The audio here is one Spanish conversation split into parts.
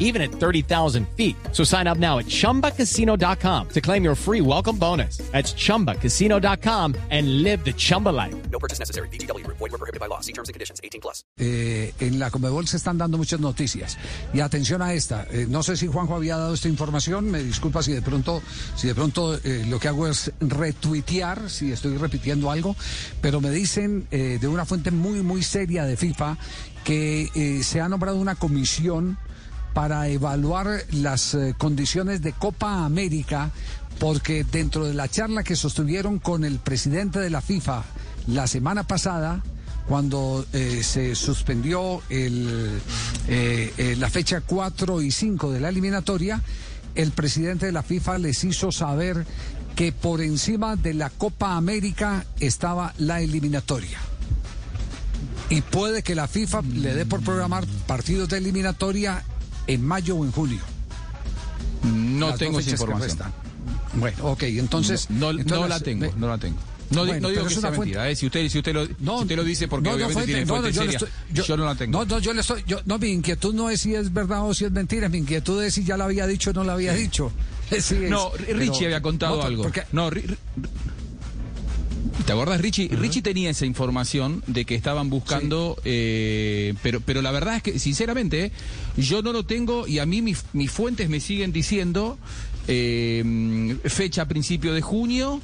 even at 30,000 feet. So sign up now at chumbacasino.com to claim your free welcome bonus. That's chumbacasino.com and live the Chumba life. No purchase necessary. BGW. Void were prohibited by law. See terms and conditions. 18 plus. Eh, en la Comebol se están dando muchas noticias. Y atención a esta. Eh, no sé si Juanjo había dado esta información. Me disculpa si de pronto, si de pronto eh, lo que hago es retuitear, si estoy repitiendo algo. Pero me dicen eh, de una fuente muy, muy seria de FIFA que eh, se ha nombrado una comisión para evaluar las eh, condiciones de Copa América, porque dentro de la charla que sostuvieron con el presidente de la FIFA la semana pasada, cuando eh, se suspendió eh, la fecha 4 y 5 de la eliminatoria, el presidente de la FIFA les hizo saber que por encima de la Copa América estaba la eliminatoria. Y puede que la FIFA le dé por programar partidos de eliminatoria en mayo o en julio. No Las tengo esa información. Bueno, ok, entonces... No, no entonces la tengo, no la tengo. No, Bueno, no digo que es sea fuente- mentira. eh, Si usted, si usted lo, si usted lo dice porque no, no, obviamente fuente- tiene no, no, fuente yo seria, estoy- yo, no la tengo. No, no, yo le estoy, yo- no, mi inquietud no es si es verdad o si es mentira, mi inquietud es si ya la había dicho o no la había dicho. Es, no, Richie había contado no, algo. porque- No, Ri- Ri- ¿Te acuerdas, Richie? Richie tenía esa información de que estaban buscando, eh, pero, pero la verdad es que, sinceramente, eh, yo no lo tengo y a mí mis, mis fuentes me siguen diciendo eh, fecha a principio de junio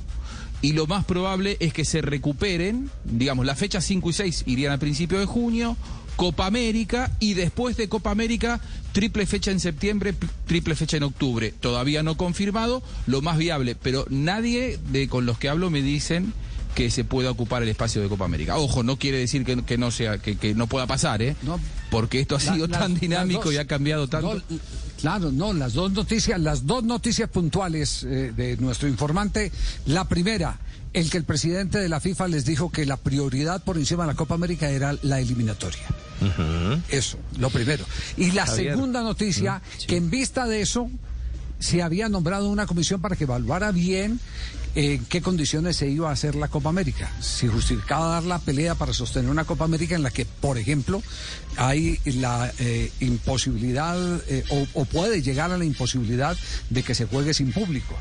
y lo más probable es que se recuperen, digamos, las fechas 5 y 6 irían a principio de junio, Copa América y después de Copa América, triple fecha en septiembre, pl- triple fecha en octubre. Todavía no confirmado, lo más viable, pero nadie de con los que hablo me dicen que se pueda ocupar el espacio de Copa América. Ojo, no quiere decir que, que no sea que, que no pueda pasar, ¿eh? No. Porque esto ha La- sido tan dinámico dos- y ha cambiado tanto. no, claro, no, las dos noticias, las dos noticias puntuales eh, de nuestro informante. La primera, el que el presidente de la FIFA les dijo que la prioridad por encima de la Copa América era la eliminatoria. Eso, lo primero. Y la segunda noticia, que en vista de eso, se había nombrado una comisión para que evaluara bien en qué condiciones se iba a hacer la Copa América. Si justificaba dar la pelea para sostener una Copa América en la que, por ejemplo, hay la eh, imposibilidad eh, o, o puede llegar a la imposibilidad de que se juegue sin público.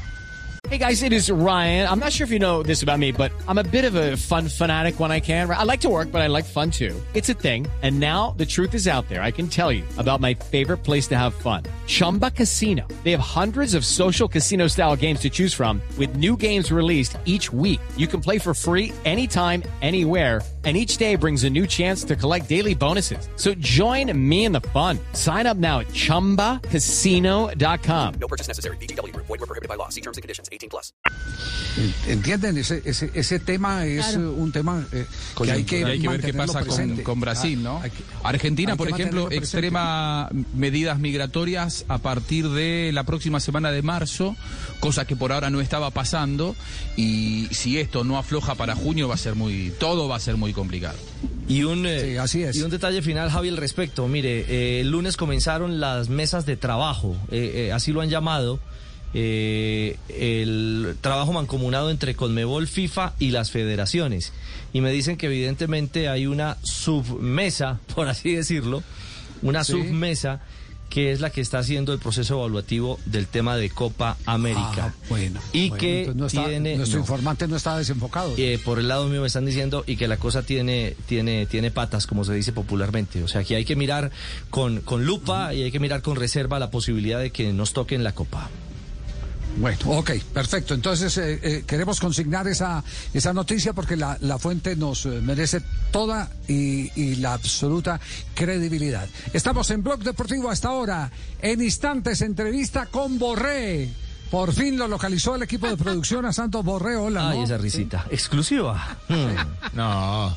Hey guys, it is Ryan. I'm not sure if you know this about me, but I'm a bit of a fun fanatic when I can. I like to work, but I like fun too. It's a thing. And now the truth is out there. I can tell you about my favorite place to have fun. Chumba Casino. They have hundreds of social casino style games to choose from with new games released each week. You can play for free anytime, anywhere. And each day brings a new chance to collect daily bonuses. So join me in the fun. Sign up now at chumbacasino.com. No purchase necessary. BGW. Void were prohibited by law. See terms and conditions. 18 plus. ¿Entienden? Ese, ese, ese tema es eh, un tema eh, que hay que, Y hay que ver qué pasa con, con Brasil, ¿no? Ah, hay Argentina, hay por ejemplo, mantenerlo presente. extrema medidas migratorias a partir de la próxima semana de marzo, cosa que por ahora no estaba pasando. Y si esto no afloja para junio, va a ser muy, todo va a ser muy complicado. Y un, eh, Sí, así es. y un detalle final, Javi, al respecto. Mire, eh, el lunes comenzaron las mesas de trabajo, eh, eh, así lo han llamado, eh, el trabajo mancomunado entre Conmebol, FIFA y las federaciones. Y me dicen que evidentemente hay una submesa, por así decirlo, una Sí. submesa que es la que está haciendo el proceso evaluativo del tema de Copa Ah, América. bueno. Y bueno, que no está- tiene... nuestro no. informante no está desenfocado. Eh, por el lado mío me están diciendo y que la cosa tiene tiene tiene patas como se dice popularmente o sea que hay que mirar con, con lupa y hay que mirar con reserva la posibilidad de que nos toquen la copa Bueno, ok, perfecto. Entonces eh, eh, queremos consignar esa, esa noticia porque la, la fuente nos eh, merece toda y, y la absoluta credibilidad. Estamos en Blog Deportivo hasta ahora. En instantes, entrevista con Borré. Por fin lo localizó el equipo de producción a Santos Borré. Hola, ay ¿no? esa risita exclusiva Mm. No,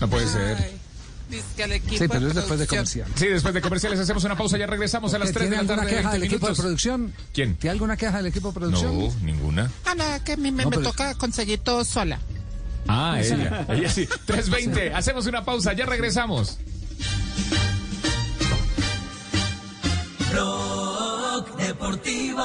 no puede ser. Sí, pero es después de comercial. Sí, después de comerciales hacemos una pausa, ya regresamos a las 3 de ¿Tiene la alguna tarde. queja del 20 equipo de producción? ¿Quién? ¿Tiene alguna queja del equipo de producción? No, ninguna. Ah, no, que a mí me, No, me pero- toca conseguir todo sola. Ah, ella. Ella sí. 320. Hacemos una pausa, ya regresamos. Rock Deportivo